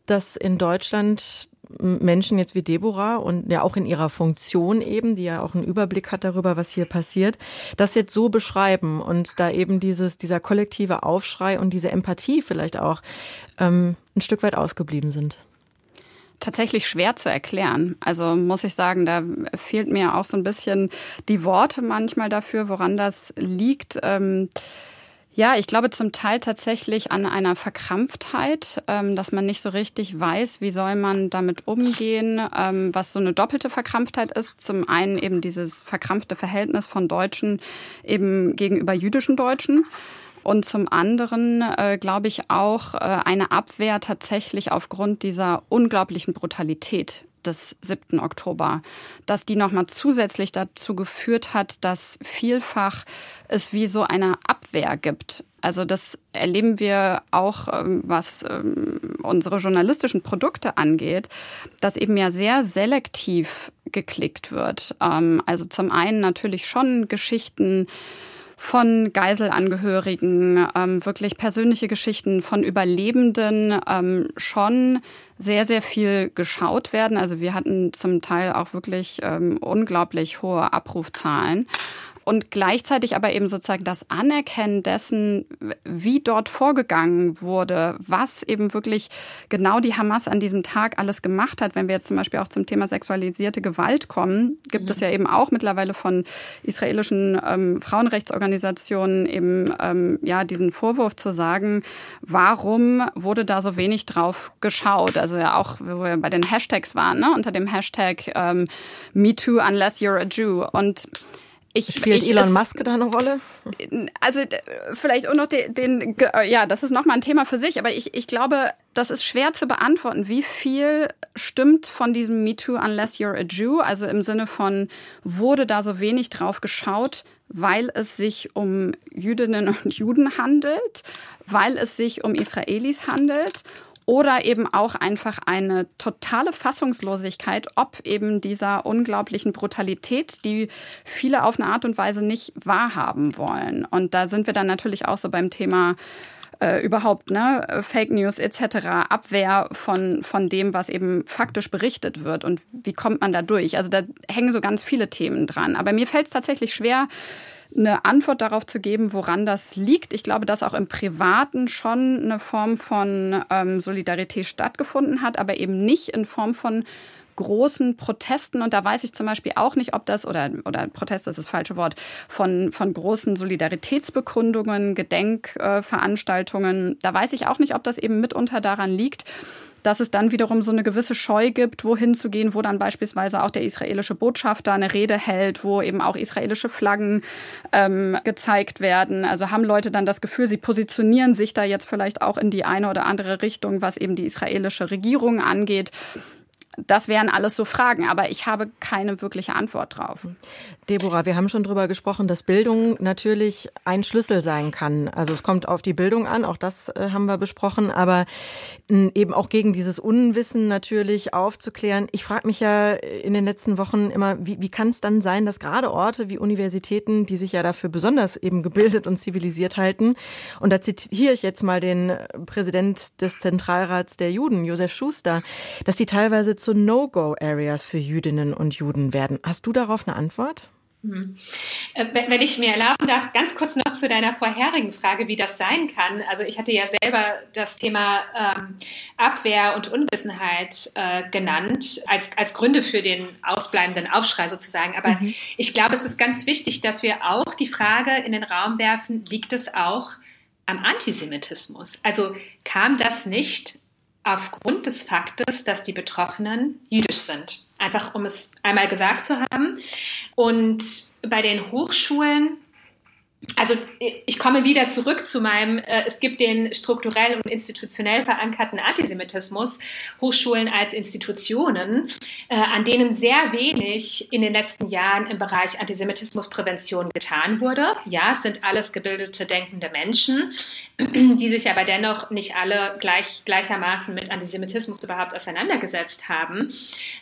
dass in Deutschland Menschen jetzt wie Deborah und ja auch in ihrer Funktion eben, die ja auch einen Überblick hat darüber, was hier passiert, das jetzt so beschreiben und da eben dieses, dieser kollektive Aufschrei und diese Empathie vielleicht auch ähm, ein Stück weit ausgeblieben sind? Tatsächlich schwer zu erklären. Also muss ich sagen, da fehlt mir auch so ein bisschen die Worte manchmal dafür, woran das liegt. Ähm ja, ich glaube zum Teil tatsächlich an einer Verkrampftheit, ähm, dass man nicht so richtig weiß, wie soll man damit umgehen, ähm, was so eine doppelte Verkrampftheit ist. Zum einen eben dieses verkrampfte Verhältnis von Deutschen eben gegenüber jüdischen Deutschen. Und zum anderen äh, glaube ich auch äh, eine Abwehr tatsächlich aufgrund dieser unglaublichen Brutalität des 7. Oktober, dass die nochmal zusätzlich dazu geführt hat, dass vielfach es wie so eine Abwehr gibt. Also das erleben wir auch, ähm, was ähm, unsere journalistischen Produkte angeht, dass eben ja sehr selektiv geklickt wird. Ähm, also zum einen natürlich schon Geschichten, von Geiselangehörigen, ähm, wirklich persönliche Geschichten von Überlebenden ähm, schon sehr, sehr viel geschaut werden. Also wir hatten zum Teil auch wirklich ähm, unglaublich hohe Abrufzahlen und gleichzeitig aber eben sozusagen das Anerkennen dessen, wie dort vorgegangen wurde, was eben wirklich genau die Hamas an diesem Tag alles gemacht hat. Wenn wir jetzt zum Beispiel auch zum Thema sexualisierte Gewalt kommen, gibt mhm. es ja eben auch mittlerweile von israelischen ähm, Frauenrechtsorganisationen eben ähm, ja diesen Vorwurf zu sagen, warum wurde da so wenig drauf geschaut? Also ja auch, wo wir bei den Hashtags waren, ne? unter dem Hashtag ähm, MeToo unless you're a Jew und ich, Spielt ich, Elon es, Musk da eine Rolle? Also vielleicht auch noch den, den ja, das ist nochmal ein Thema für sich, aber ich, ich glaube, das ist schwer zu beantworten. Wie viel stimmt von diesem Me Too Unless You're a Jew? Also im Sinne von, wurde da so wenig drauf geschaut, weil es sich um Jüdinnen und Juden handelt, weil es sich um Israelis handelt? Oder eben auch einfach eine totale Fassungslosigkeit, ob eben dieser unglaublichen Brutalität, die viele auf eine Art und Weise nicht wahrhaben wollen. Und da sind wir dann natürlich auch so beim Thema äh, überhaupt, ne, Fake News etc., Abwehr von, von dem, was eben faktisch berichtet wird und wie kommt man da durch. Also da hängen so ganz viele Themen dran. Aber mir fällt es tatsächlich schwer, eine Antwort darauf zu geben, woran das liegt. Ich glaube, dass auch im Privaten schon eine Form von ähm, Solidarität stattgefunden hat, aber eben nicht in Form von großen Protesten und da weiß ich zum Beispiel auch nicht, ob das oder oder Protest ist das falsche Wort von von großen Solidaritätsbekundungen, Gedenkveranstaltungen. da weiß ich auch nicht, ob das eben mitunter daran liegt, dass es dann wiederum so eine gewisse Scheu gibt, wohin zu gehen, wo dann beispielsweise auch der israelische Botschafter eine Rede hält, wo eben auch israelische Flaggen ähm, gezeigt werden. Also haben Leute dann das Gefühl, sie positionieren sich da jetzt vielleicht auch in die eine oder andere Richtung, was eben die israelische Regierung angeht. Das wären alles so Fragen, aber ich habe keine wirkliche Antwort drauf. Deborah, wir haben schon darüber gesprochen, dass Bildung natürlich ein Schlüssel sein kann. Also es kommt auf die Bildung an, auch das äh, haben wir besprochen, aber äh, eben auch gegen dieses Unwissen natürlich aufzuklären. Ich frage mich ja in den letzten Wochen immer, wie, wie kann es dann sein, dass gerade Orte wie Universitäten, die sich ja dafür besonders eben gebildet und zivilisiert halten, und da zitiere ich jetzt mal den Präsident des Zentralrats der Juden, Josef Schuster, dass die teilweise zu No-Go-Areas für Jüdinnen und Juden werden. Hast du darauf eine Antwort? Hm. Äh, wenn ich mir erlauben darf, ganz kurz noch zu deiner vorherigen Frage, wie das sein kann. Also ich hatte ja selber das Thema ähm, Abwehr und Unwissenheit äh, genannt als, als Gründe für den ausbleibenden Aufschrei sozusagen. Aber mhm. ich glaube, es ist ganz wichtig, dass wir auch die Frage in den Raum werfen, liegt es auch am Antisemitismus? Also kam das nicht aufgrund des Faktes, dass die Betroffenen jüdisch sind. Einfach um es einmal gesagt zu haben. Und bei den Hochschulen also ich komme wieder zurück zu meinem, äh, es gibt den strukturell und institutionell verankerten Antisemitismus, Hochschulen als Institutionen, äh, an denen sehr wenig in den letzten Jahren im Bereich Antisemitismusprävention getan wurde. Ja, es sind alles gebildete, denkende Menschen, [clears throat] die sich aber dennoch nicht alle gleich, gleichermaßen mit Antisemitismus überhaupt auseinandergesetzt haben.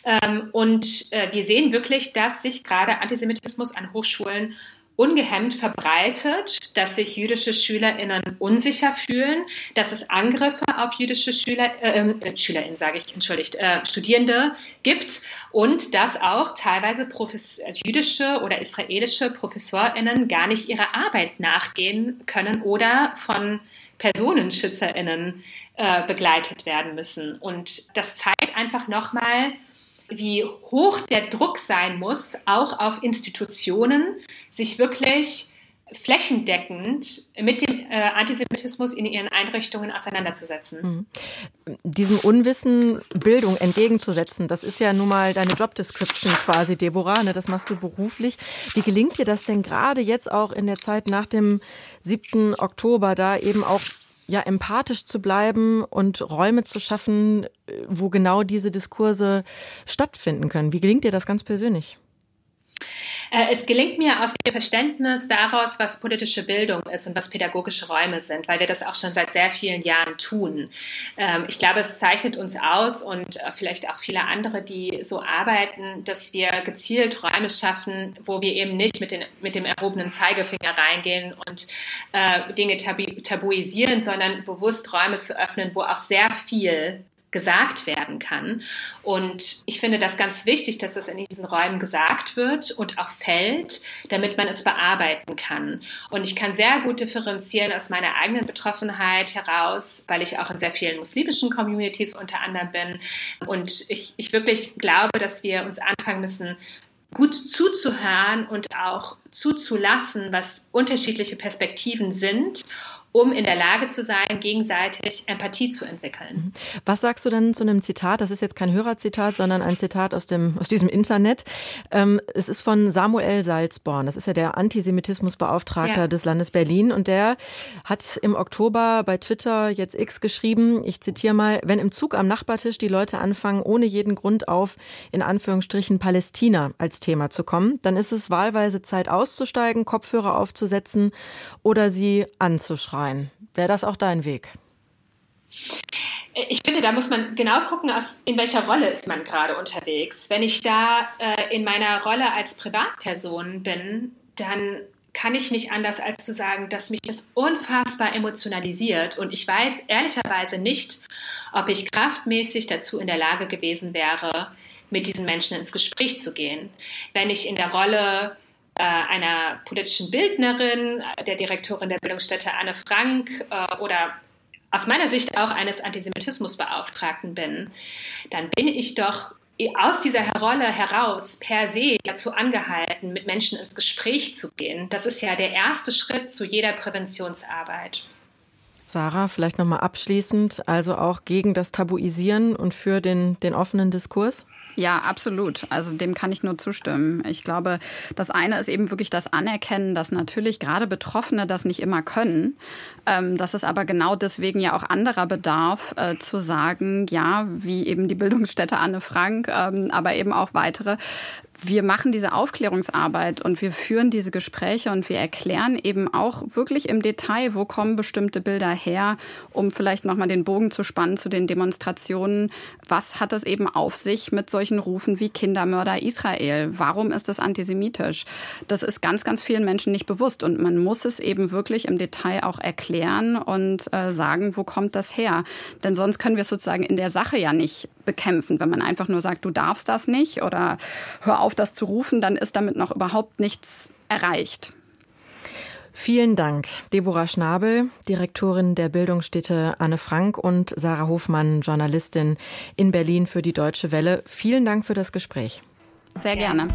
Ähm, und äh, wir sehen wirklich, dass sich gerade Antisemitismus an Hochschulen ungehemmt verbreitet, dass sich jüdische SchülerInnen unsicher fühlen, dass es Angriffe auf jüdische Schüler, äh, äh SchülerInnen, sage ich, entschuldigt, äh, Studierende gibt und dass auch teilweise Profes also jüdische oder israelische ProfessorInnen gar nicht ihrer Arbeit nachgehen können oder von PersonenschützerInnen äh, begleitet werden müssen. Und das zeigt einfach nochmal, wie hoch der Druck sein muss, auch auf Institutionen, sich wirklich flächendeckend mit dem äh, Antisemitismus in ihren Einrichtungen auseinanderzusetzen. Mhm. Diesem Unwissen Bildung entgegenzusetzen, das ist ja nun mal deine Job Description quasi, Deborah, ne? das machst du beruflich. Wie gelingt dir das denn gerade jetzt auch in der Zeit nach dem 7. Oktober, da eben auch ja, empathisch zu bleiben und Räume zu schaffen, wo genau diese Diskurse stattfinden können. Wie gelingt dir das ganz persönlich? Äh, es gelingt mir aus dem Verständnis daraus, was politische Bildung ist und was pädagogische Räume sind, weil wir das auch schon seit sehr vielen Jahren tun. Ähm, ich glaube, es zeichnet uns aus und äh, vielleicht auch viele andere, die so arbeiten, dass wir gezielt Räume schaffen, wo wir eben nicht mit, den, mit dem erhobenen Zeigefinger reingehen und äh, Dinge tabu tabuisieren, sondern bewusst Räume zu öffnen, wo auch sehr viel gesagt werden kann. Und ich finde das ganz wichtig, dass das in diesen Räumen gesagt wird und auch fällt, damit man es bearbeiten kann. Und ich kann sehr gut differenzieren aus meiner eigenen Betroffenheit heraus, weil ich auch in sehr vielen muslimischen Communities unter anderem bin. Und ich, ich wirklich glaube, dass wir uns anfangen müssen, gut zuzuhören und auch zuzulassen, was unterschiedliche Perspektiven sind um in der Lage zu sein, gegenseitig Empathie zu entwickeln. Mhm. Was sagst du denn zu einem Zitat? Das ist jetzt kein Hörerzitat, sondern ein Zitat aus dem aus diesem Internet. Ähm, es ist von Samuel Salzborn. Das ist ja der Antisemitismusbeauftragter ja. des Landes Berlin und der hat im Oktober bei Twitter jetzt X geschrieben. Ich zitiere mal: Wenn im Zug am Nachbartisch die Leute anfangen, ohne jeden Grund auf in Anführungsstrichen Palästina als Thema zu kommen, dann ist es wahlweise Zeit auszusteigen, Kopfhörer aufzusetzen oder sie anzuschreien rein. Wäre das auch dein Weg? ich finde, da muss man genau gucken, in welcher Rolle ist man gerade unterwegs. Wenn ich da äh, in meiner Rolle als Privatperson bin, dann kann ich nicht anders als zu sagen, dass mich das unfassbar emotionalisiert und ich weiß ehrlicherweise nicht, ob ich kraftmäßig dazu in der Lage gewesen wäre, mit diesen Menschen ins Gespräch zu gehen. Wenn ich in der Rolle einer politischen Bildnerin, der Direktorin der Bildungsstätte Anne Frank äh, oder aus meiner Sicht auch eines Antisemitismusbeauftragten bin, dann bin ich doch aus dieser Rolle heraus per se dazu angehalten, mit Menschen ins Gespräch zu gehen. Das ist ja der erste Schritt zu jeder Präventionsarbeit. Sarah, vielleicht nochmal abschließend, also auch gegen das Tabuisieren und für den, den offenen Diskurs? Ja, absolut. Also dem kann ich nur zustimmen. Ich glaube, das eine ist eben wirklich das Anerkennen, dass natürlich gerade Betroffene das nicht immer können. Ähm, dass es aber genau deswegen ja auch anderer Bedarf, äh, zu sagen, ja, wie eben die Bildungsstätte Anne Frank, ähm, aber eben auch weitere, wir machen diese Aufklärungsarbeit und wir führen diese Gespräche und wir erklären eben auch wirklich im Detail, wo kommen bestimmte Bilder her, um vielleicht nochmal den Bogen zu spannen zu den Demonstrationen. Was hat es eben auf sich mit solchen Rufen wie Kindermörder Israel? Warum ist das antisemitisch? Das ist ganz, ganz vielen Menschen nicht bewusst und man muss es eben wirklich im Detail auch erklären und äh, sagen, wo kommt das her? Denn sonst können wir es sozusagen in der Sache ja nicht bekämpfen. Wenn man einfach nur sagt, du darfst das nicht oder hör auf, das zu rufen, dann ist damit noch überhaupt nichts erreicht. Vielen Dank, Deborah Schnabel, Direktorin der Bildungsstätte Anne Frank und Sarah Hofmann, Journalistin in Berlin für die Deutsche Welle. Vielen Dank für das Gespräch. Sehr gerne.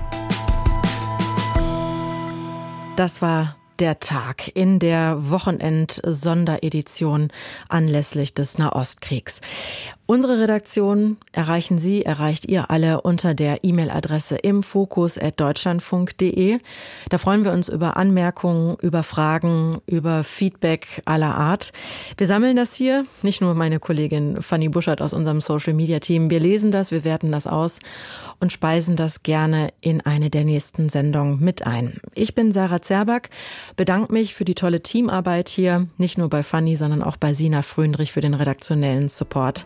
Das war der Tag in der Wochenend-Sonderedition anlässlich des Nahostkriegs. Unsere Redaktion erreichen Sie, erreicht ihr alle unter der E-Mail-Adresse im imfokus.deutschlandfunk.de. Da freuen wir uns über Anmerkungen, über Fragen, über Feedback aller Art. Wir sammeln das hier, nicht nur meine Kollegin Fanny Buschert aus unserem Social-Media-Team. Wir lesen das, wir werten das aus und speisen das gerne in eine der nächsten Sendungen mit ein. Ich bin Sarah Zerback, bedanke mich für die tolle Teamarbeit hier, nicht nur bei Fanny, sondern auch bei Sina Fröndrich für den redaktionellen Support.